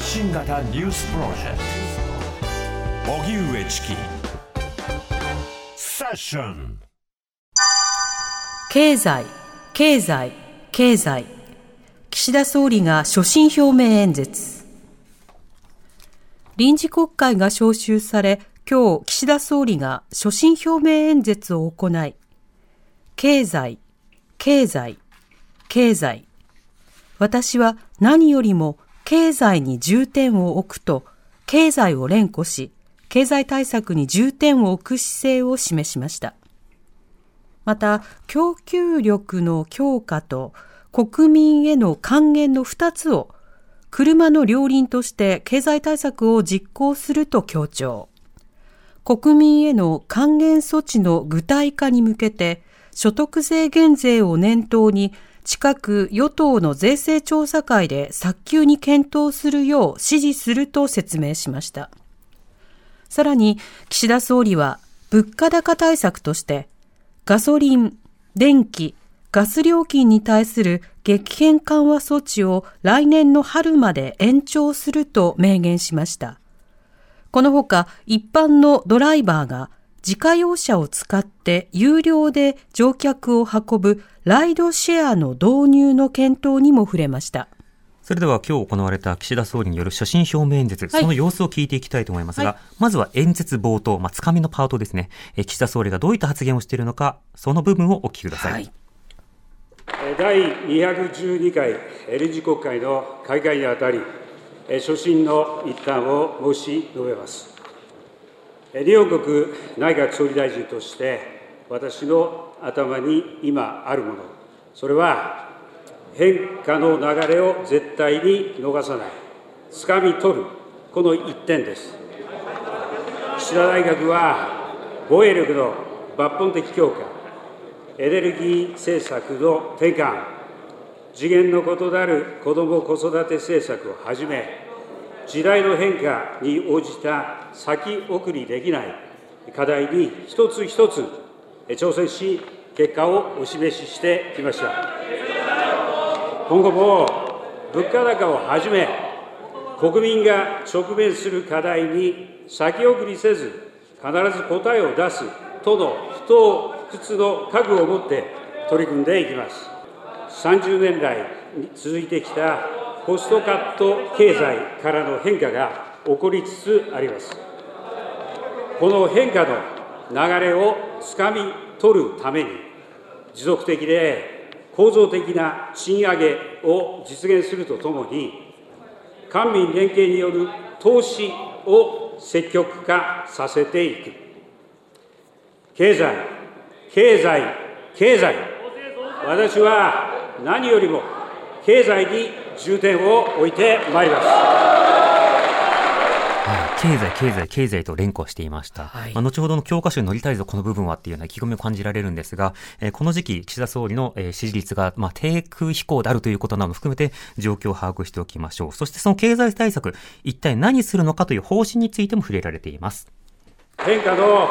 発信型ニュースプロジェクト荻上チキセッション経済、経済、経済。岸田総理が所信表明演説。臨時国会が召集され、今日岸田総理が所信表明演説を行い、経済、経済、経済。私は何よりも経済に重点を置くと、経済を連呼し、経済対策に重点を置く姿勢を示しました。また、供給力の強化と国民への還元の2つを車の両輪として経済対策を実行すると強調。国民への還元措置の具体化に向けて所得税減税を念頭に近く与党の税制調査会で早急に検討するよう指示すると説明しました。さらに岸田総理は物価高対策としてガソリン、電気、ガス料金に対する激変緩和措置を来年の春まで延長すると明言しました。このほか一般のドライバーが自家用車を使って有料で乗客を運ぶライドシェアの導入の検討にも触れました。それでは今日行われた岸田総理による所信表明演説、はい、その様子を聞いていきたいと思いますが、はい、まずは演説冒頭、まあ、つかみのパートですね。え岸田総理がどういった発言をしているのか、その部分をお聞きください。はい、第212回臨時国会の開会にあたり、所信の一端を申し述べます。日本国内閣総理大臣として、私の頭に今あるもの、それは変化の流れを絶対に逃さない、つかみ取る、この一点です。岸田内閣は、防衛力の抜本的強化、エネルギー政策の転換、次元の異なる子ども・子育て政策をはじめ、時代の変化に応じた先送りできない課題に一つ一つ挑戦し、結果をお示ししてきました。今後も物価高をはじめ、国民が直面する課題に先送りせず、必ず答えを出すとの不当不屈の覚悟を持って取り組んでいきます。30年来続いてきたコストカット経済からの変化が起こりつつあります。この変化の流れをつかみ取るために、持続的で構造的な賃上げを実現するとともに、官民連携による投資を積極化させていく。経済、経済、経済。私は何よりも経済に重点を置いてまいります。経済、経済、経済と連呼していました。はい、まあ、後ほどの教科書に載りたいぞ、この部分はっていうような意気込みを感じられるんですが、えー、この時期、岸田総理の、えー、支持率が、まあ、低空飛行であるということなども含めて、状況を把握しておきましょう。そしてその経済対策、一体何するのかという方針についても触れられています。変化の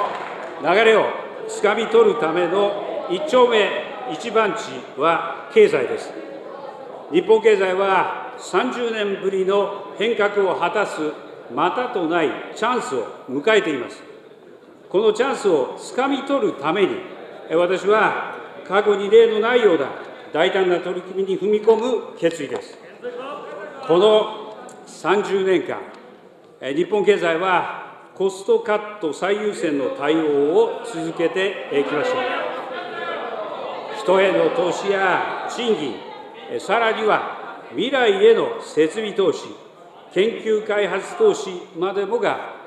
流れをつかみ取るための一丁目一番地は経済です。日本経済は30年ぶりの変革を果たすまたとないチャンスを迎えています。このチャンスをつかみ取るために、私は過去に例のないような大胆な取り組みに踏み込む決意です。この30年間、日本経済はコストカット最優先の対応を続けてきました。人への投資や賃金、さらには未来への設備投資、研究開発投資までもが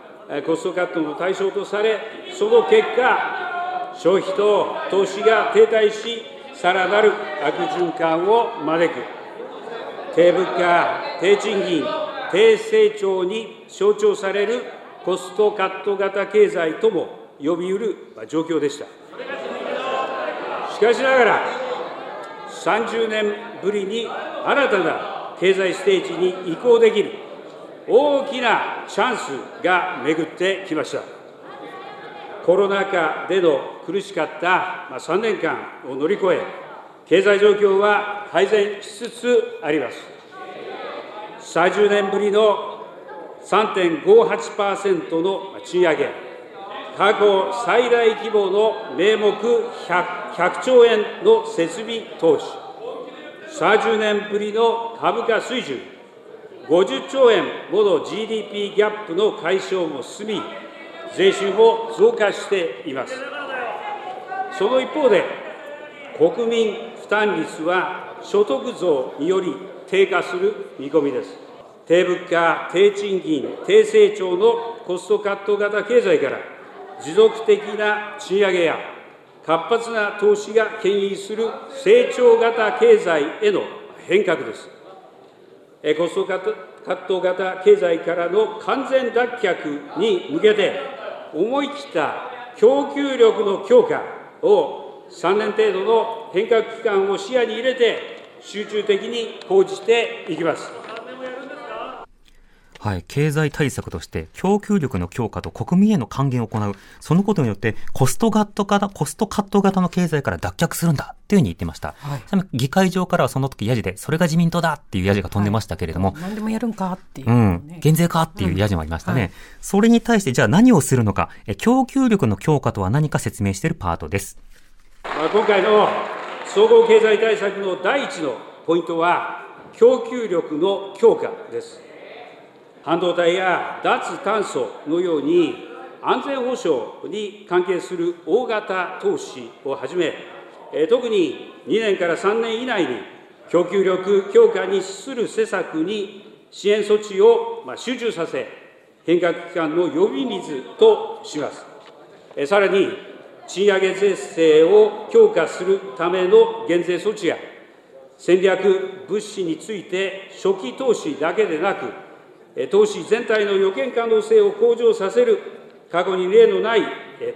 コストカットの対象とされ、その結果、消費と投資が停滞し、さらなる悪循環を招く、低物価、低賃金、低成長に象徴されるコストカット型経済とも呼びうる状況でした。しかしながら、30年ぶりに新たな経済ステージに移行できる大きなチャンスが巡ってきました。コロナ禍での苦しかった3年間を乗り越え、経済状況は改善しつつあります。30年ぶりの3.58%の賃上げ、過去最大規模の名目 100, 100兆円の設備投資、30年ぶりの株価水準、50兆円もの GDP ギャップの解消も進み、税収も増加しています。その一方で、国民負担率は所得増により低下する見込みです。低物価、低賃金、低成長のコストカット型経済から、持続的な賃上げや活発な投資が牽引する成長型経済への変革です。コストカット型経済からの完全脱却に向けて、思い切った供給力の強化を3年程度の変革期間を視野に入れて、集中的に講じていきます。はい、経済対策として供給力の強化と国民への還元を行う。そのことによってコストカット型、コストカット型の経済から脱却するんだっていうふうに言ってました。はい、議会上からはその時ヤジで、それが自民党だっていうヤジが飛んでましたけれども。はい、何でもやるんかっていう、ね、うん。減税かっていうヤジもありましたね。うんはい、それに対してじゃあ何をするのか、供給力の強化とは何か説明しているパートです。今回の総合経済対策の第一のポイントは、供給力の強化です。半導体や脱炭素のように、安全保障に関係する大型投資をはじめ、特に2年から3年以内に供給力強化に資する施策に支援措置を集中させ、変革期間の呼び水とします。さらに、賃上げ税制を強化するための減税措置や、戦略物資について初期投資だけでなく、投資全体の予見可能性を向上させる過去に例のない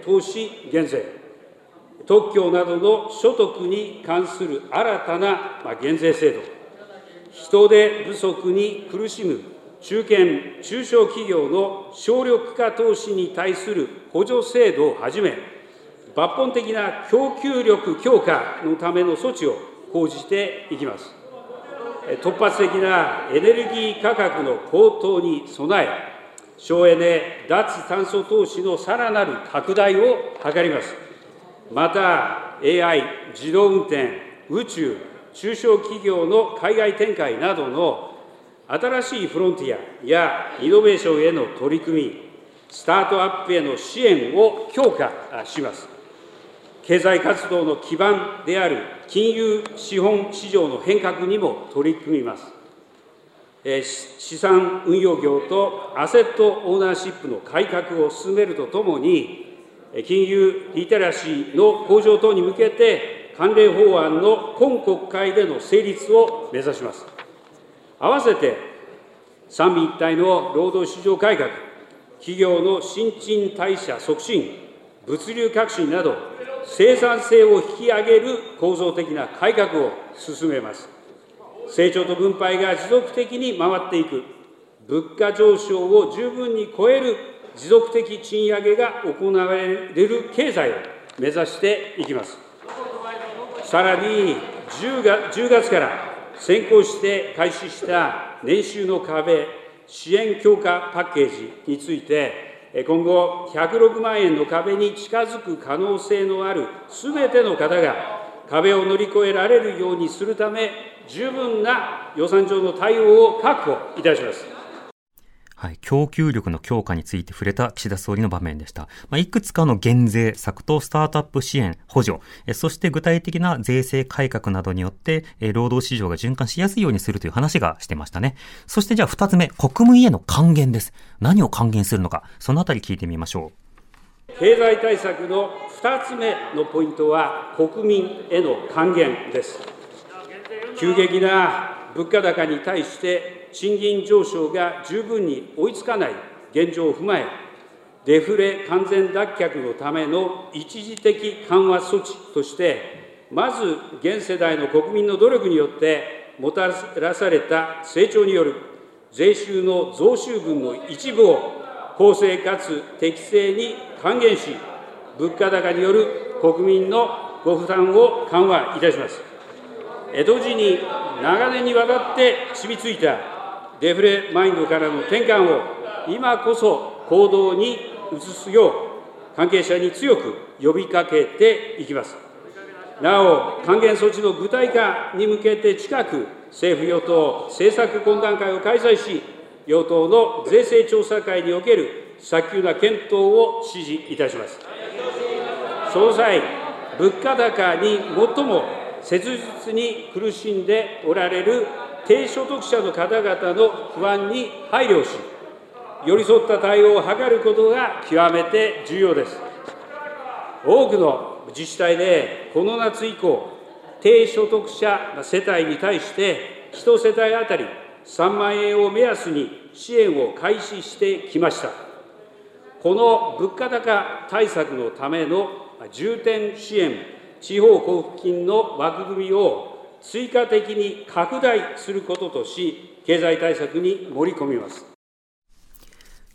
投資減税、特許などの所得に関する新たな減税制度、人手不足に苦しむ中堅・中小企業の省力化投資に対する補助制度をはじめ、抜本的な供給力強化のための措置を講じていきます。突発的なエネルギー価格の高騰に備え、省エネ、脱炭素投資のさらなる拡大を図ります。また、AI、自動運転、宇宙、中小企業の海外展開などの新しいフロンティアやイノベーションへの取り組み、スタートアップへの支援を強化します。経済活動の基盤である金融資本市場の変革にも取り組みます。資産運用業とアセットオーナーシップの改革を進めるとともに、金融リテラシーの向上等に向けて、関連法案の今国会での成立を目指します。合わせて、三位一体の労働市場改革、企業の新陳代謝促進、物流革新など、生産性を引き上げる構造的な改革を進めます。成長と分配が持続的に回っていく、物価上昇を十分に超える持続的賃上げが行われる経済を目指していきます。さらに10月 ,10 月から先行して開始した年収の壁支援強化パッケージについて、今後、106万円の壁に近づく可能性のあるすべての方が、壁を乗り越えられるようにするため、十分な予算上の対応を確保いたします。はい、供給力の強化について触れた岸田総理の場面でした。まあ、いくつかの減税策とスタートアップ支援、補助、そして具体的な税制改革などによって、労働市場が循環しやすいようにするという話がしてましたね。そしてじゃあ二つ目、国民への還元です。何を還元するのか、そのあたり聞いてみましょう。経済対策の二つ目のポイントは、国民への還元です。急激な物価高に対して賃金上昇が十分に追いつかない現状を踏まえ、デフレ完全脱却のための一時的緩和措置として、まず現世代の国民の努力によってもたらされた成長による税収の増収分の一部を公正かつ適正に還元し、物価高による国民のご負担を緩和いたします。同時に長年にわたって染みついたデフレマインドからの転換を今こそ行動に移すよう、関係者に強く呼びかけていきます。なお、還元措置の具体化に向けて近く、政府・与党政策懇談会を開催し、与党の税制調査会における早急な検討を指示いたします。その際、物価高に最も切実に苦しんでおられる低所得者の方々の不安に配慮し、寄り添った対応を図ることが極めて重要です。多くの自治体でこの夏以降、低所得者世帯に対して1世帯当たり3万円を目安に支援を開始してきました。この物価高対策のための重点支援、地方交付金の枠組みを追加的に拡大することとし、経済対策に盛り込みます。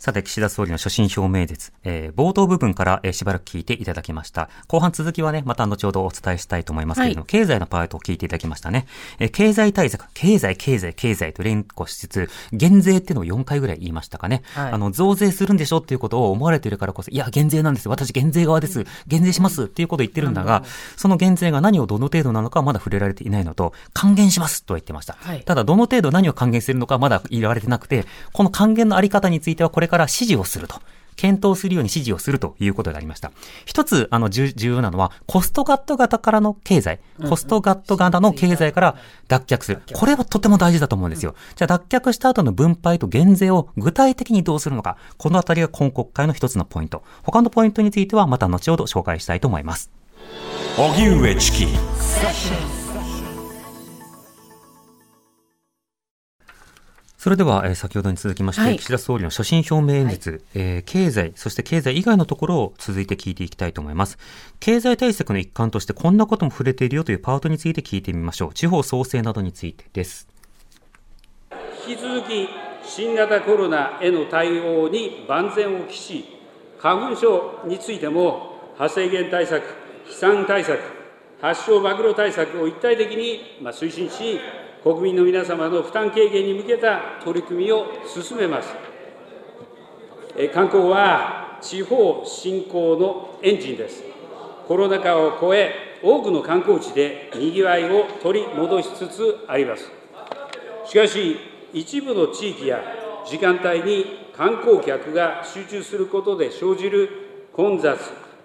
さて、岸田総理の所信表明説、えー、冒頭部分から、えー、しばらく聞いていただきました。後半続きはね、また後ほどお伝えしたいと思いますけれども、はい、経済のパートを聞いていただきましたね。えー、経済対策、経済、経済、経済と連呼しつつ、減税っていうのを4回ぐらい言いましたかね。はい、あの、増税するんでしょっていうことを思われているからこそ、いや、減税なんです。私減税側です。減税しますっていうことを言ってるんだが、その減税が何をどの程度なのかはまだ触れられていないのと、還元しますとは言ってました。はい、ただ、どの程度何を還元するのかまだ言われてなくて、この還元のあり方についてはこれから指示をすると。検討するように指示をするということでありました。一つ、あの、重要なのは、コストガット型からの経済、コストガット型の経済から脱却する。これはとても大事だと思うんですよ。じゃあ、脱却した後の分配と減税を具体的にどうするのか。このあたりが今国会の一つのポイント。他のポイントについては、また後ほど紹介したいと思います。荻上チキそれでは、えー、先ほどに続きまして、はい、岸田総理の所信表明演説、はい、えー、経済、そして経済以外のところを続いて聞いていきたいと思います。経済対策の一環としてこんなことも触れているよというパートについて聞いてみましょう。地方創生などについてです。引き続き、新型コロナへの対応に万全を期し、花粉症についても発生源対策、飛散対策、発症暴露対策を一体的に推進し、国民の皆様の負担軽減に向けた取り組みを進めます。観光は地方振興のエンジンです。コロナ禍を超え、多くの観光地でにぎわいを取り戻しつつあります。しかし、一部の地域や時間帯に観光客が集中することで生じる混雑、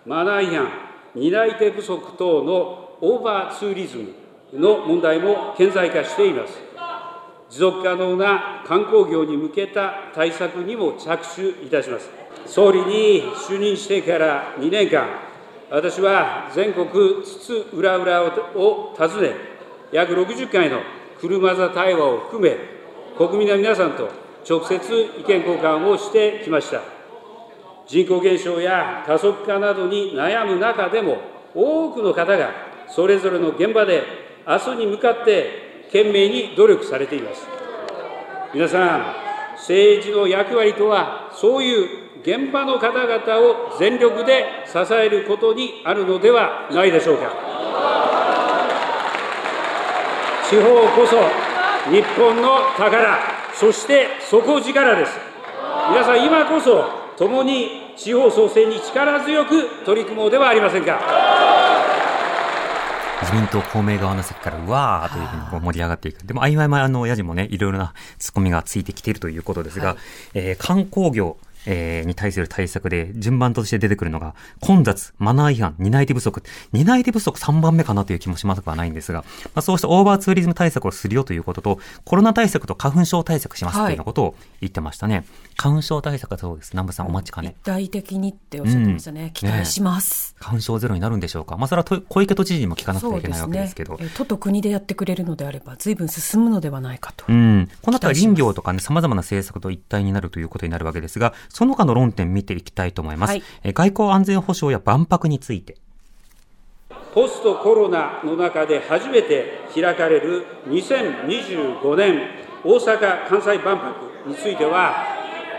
マナー違反、担い手不足等のオーバーツーリズムの問題も顕在化しています。持続可能な観光業に向けた対策にも着手いたします。総理に就任してから2年間、私は全国津々浦々を訪ね、約60回の車座対話を含め、国民の皆さんと直接意見交換をしてきました。人口減少や加速化などに悩む中でも、多くの方がそれぞれの現場で明日に向かって懸命に努力されています。皆さん、政治の役割とは、そういう現場の方々を全力で支えることにあるのではないでしょうか。地方こそ日本の宝、そして底力です。皆さん、今こそ共に地方創生に力強く取り組もうではありませんか。自民党公明側の席からうわーというふうにこう盛り上がっていく。でも、あいまいまあの、やじもね、いろいろなツッコミがついてきているということですが、はい、えー、観光業、えー、に対する対策で順番として出てくるのが、混雑、マナー違反、担い手不足。担い手不足3番目かなという気もしますくはないんですが、まあ、そうしたオーバーツーリズム対策をするよということと、コロナ対策と花粉症対策しますというようなことを言ってましたね。はい、花粉症対策はそうです？南部さんお待ちかね。一体的にっておっしゃってましたね。うん、期待します、ね、花粉症ゼロになるんでしょうか？まあ、それは小池都知事にも聞かなくてはいけないわけですけど。ね、都と国でやってくれるのであれば、随分進むのではないかと。うん。この後は林業とかね、様々な政策と一体になるということになるわけですが、その他の論点見ていきたいと思います。はい、外交安全保障や万博について。ポストコロナの中で初めて開かれる2025年大阪・関西万博については、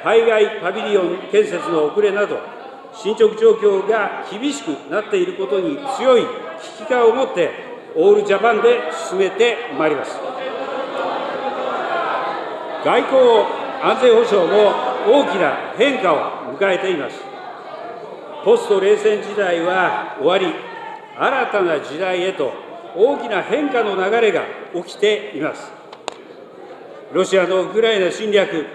海外パビリオン建設の遅れなど、進捗状況が厳しくなっていることに強い危機感を持って、オールジャパンで進めてまいります。外交安全保障も大きな変化を迎えています。ポスト冷戦時代は終わり、新たな時代へと大きな変化の流れが起きています。ロシアのウクライナ侵略、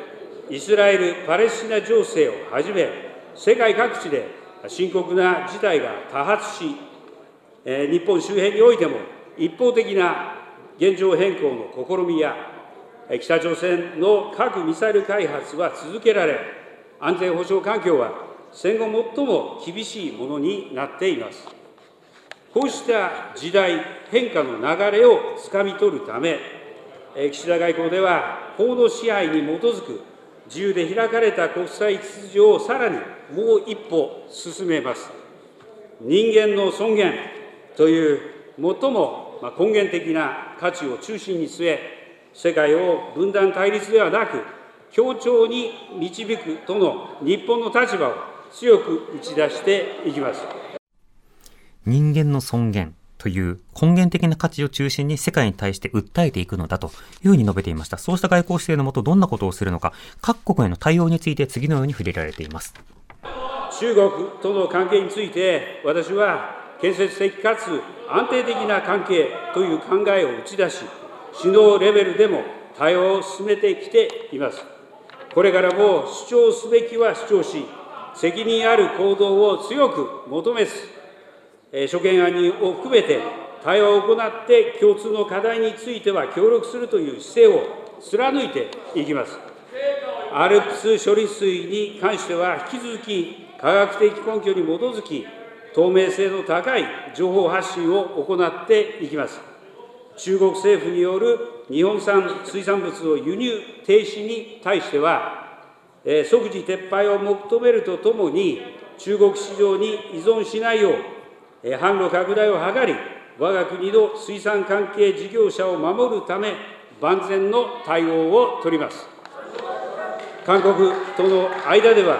イスラエル・パレスチナ情勢をはじめ、世界各地で深刻な事態が多発し、日本周辺においても一方的な現状変更の試みや、北朝鮮の核・ミサイル開発は続けられ、安全保障環境は戦後最も厳しいものになっています。こうした時代変化の流れをつかみ取るため、岸田外交では、法の支配に基づく自由で開かれた国際秩序をさらにもう一歩進めます。人間の尊厳という最も根源的な価値を中心に据え、世界を分断対立ではなく、協調に導くとの日本の立場を強く打ち出していきます。人間の尊厳という根源的な価値を中心に世界に対して訴えていくのだというふうに述べていました。そうした外交姿勢のもとどんなことをするのか、各国への対応について次のように触れられています。中国との関係について、私は建設的かつ安定的な関係という考えを打ち出し、首脳レベルでも対応を進めてきています。これからも主張すべきは主張し、責任ある行動を強く求めず、諸懸案を含めて対話を行って共通の課題については協力するという姿勢を貫いていきます。アルプス処理水に関しては、引き続き科学的根拠に基づき、透明性の高い情報発信を行っていきます。中国政府による日本産水産物の輸入停止に対しては、即時撤廃を求めるとともに、中国市場に依存しないよう、販路拡大を図り、我が国の水産関係事業者を守るため、万全の対応を取ります。韓国との間では、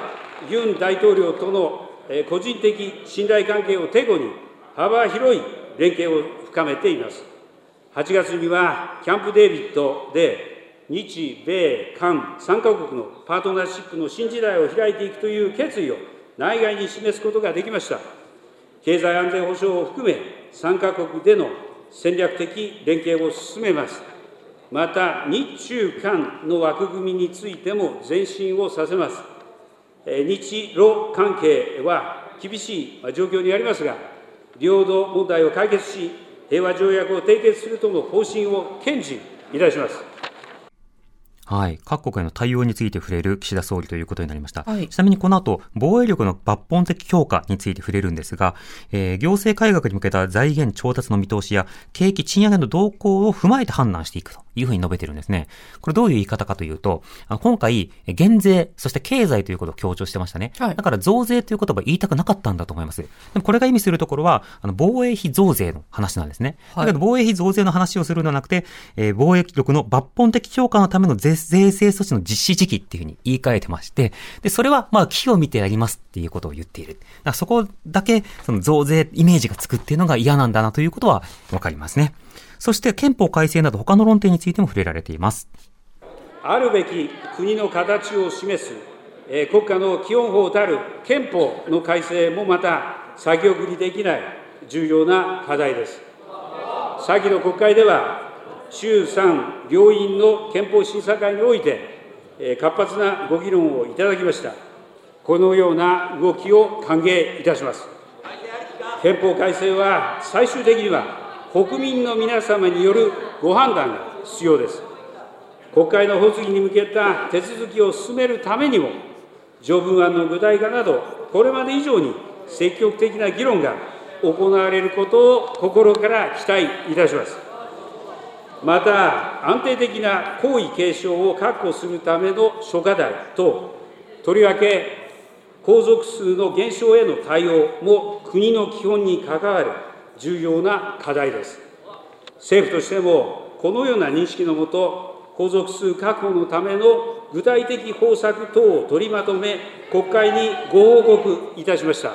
ユン大統領との個人的信頼関係をてこに、幅広い連携を深めています。8月には、キャンプ・デービッドで、日米韓3カ国のパートナーシップの新時代を開いていくという決意を内外に示すことができました。経済安全保障を含め、3カ国での戦略的連携を進めます。また、日中韓の枠組みについても前進をさせます。日露関係は厳しい状況にありますが、領土問題を解決し、平和条約を締結するとの方針を堅持いたします。はい。各国への対応について触れる岸田総理ということになりました。はい、ちなみにこの後、防衛力の抜本的強化について触れるんですが、えー、行政改革に向けた財源調達の見通しや、景気賃上げの動向を踏まえて判断していくというふうに述べてるんですね。これどういう言い方かというと、今回、減税、そして経済ということを強調してましたね。はい、だから増税という言葉言いたくなかったんだと思います。でもこれが意味するところは、あの防衛費増税の話なんですね。だけど防衛費増税の話をするのではなくて、えー、防衛力の抜本的強化のための税税制措置の実施時期っていうふうに言い換えてまして、で、それはまあ、期を見てやりますっていうことを言っている。そこだけ、その増税イメージがつくっていうのが嫌なんだなということはわかりますね。そして憲法改正など他の論点についても触れられています。あるべき国の形を示す、え国家の基本法たる憲法の改正もまた先送りできない重要な課題です。先の国会では、衆参両院の憲法審査会において、活発なご議論をいただきました。このような動きを歓迎いたします。憲法改正は最終的には国民の皆様によるご判断が必要です。国会の発議に向けた手続きを進めるためにも、条文案の具体化など、これまで以上に積極的な議論が行われることを心から期待いたします。また、安定的な皇位継承を確保するための諸課題と、とりわけ皇族数の減少への対応も国の基本に関わる重要な課題です。政府としても、このような認識のもと、皇族数確保のための具体的方策等を取りまとめ、国会にご報告いたしました。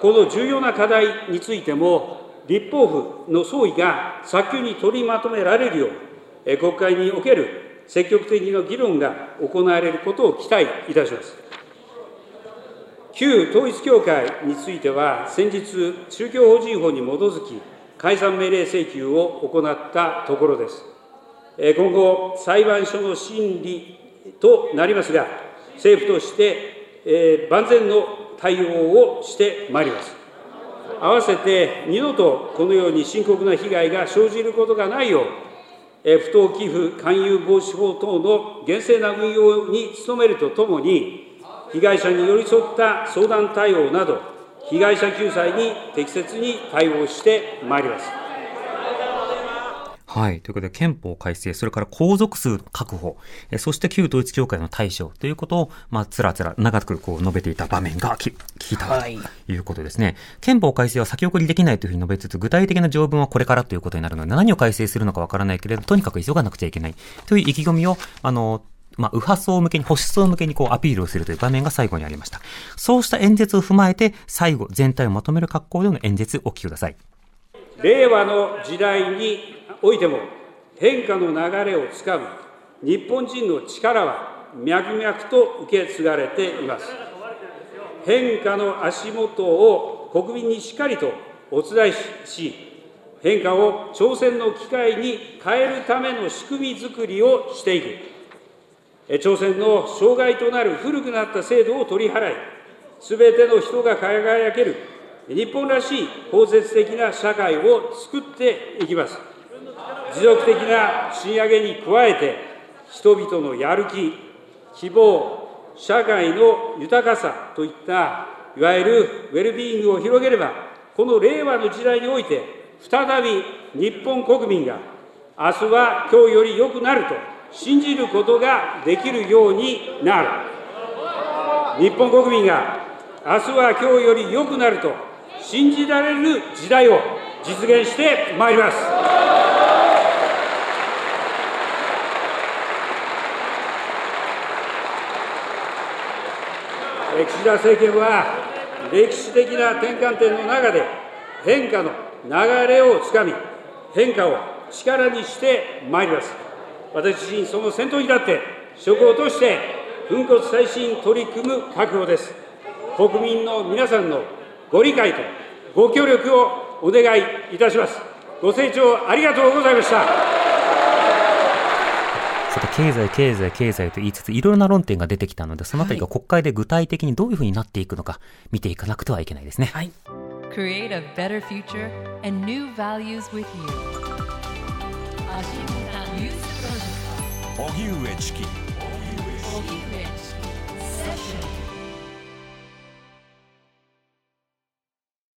この重要な課題についても、立法府の総意が早急に取りまとめられるよう、国会における積極的な議論が行われることを期待いたします。旧統一教会については、先日、宗教法人法に基づき、解散命令請求を行ったところです。今後、裁判所の審理となりますが、政府として、え万全の対応をしてまいります。合わせて二度とこのように深刻な被害が生じることがないよう、不当寄付勧誘防止法等の厳正な運用に努めるとともに、被害者に寄り添った相談対応など、被害者救済に適切に対応してまいります。はい。ということで、憲法改正、それから皇族数確保、えそして旧統一教会の対処ということを、まあ、つらつら長くこう述べていた場面が聞いたということですね、はい。憲法改正は先送りできないというふうに述べつつ、具体的な条文はこれからということになるので、何を改正するのかわからないけれど、とにかく急がなくちゃいけないという意気込みを、あの、まあ、右派層向けに、保守層向けにこうアピールをするという場面が最後にありました。そうした演説を踏まえて、最後、全体をまとめる格好での演説お聞きください。令和の時代においても、変化の流れをつかむ日本人の力は脈々と受け継がれています。変化の足元を国民にしっかりとお伝えし、変化を挑戦の機会に変えるための仕組みづくりをしていく。挑戦の障害となる古くなった制度を取り払い、すべての人が輝ける日本らしい包摂的な社会を作っていきます。持続的な賃上げに加えて、人々のやる気、希望、社会の豊かさといった、いわゆるウェルビーイングを広げれば、この令和の時代において、再び日本国民が、明日は今日より良くなると信じることができるようになる。日本国民が、明日は今日より良くなると信じられる時代を実現してまいります。岸田政権は、歴史的な転換点の中で、変化の流れをつかみ、変化を力にしてまいります。私自身、その先頭に立って、職をとして、粉骨再進取り組む覚悟です。国民の皆さんのご理解とご協力をお願いいたします。ご清聴ありがとうございました。さて、経済、経済、経済と言いつつ、いろいろな論点が出てきたので、そのあたりが国会で具体的にどういうふうになっていくのか、見ていかなくてはいけないですね。はい。Create a better future and new values with you. 荻上チキ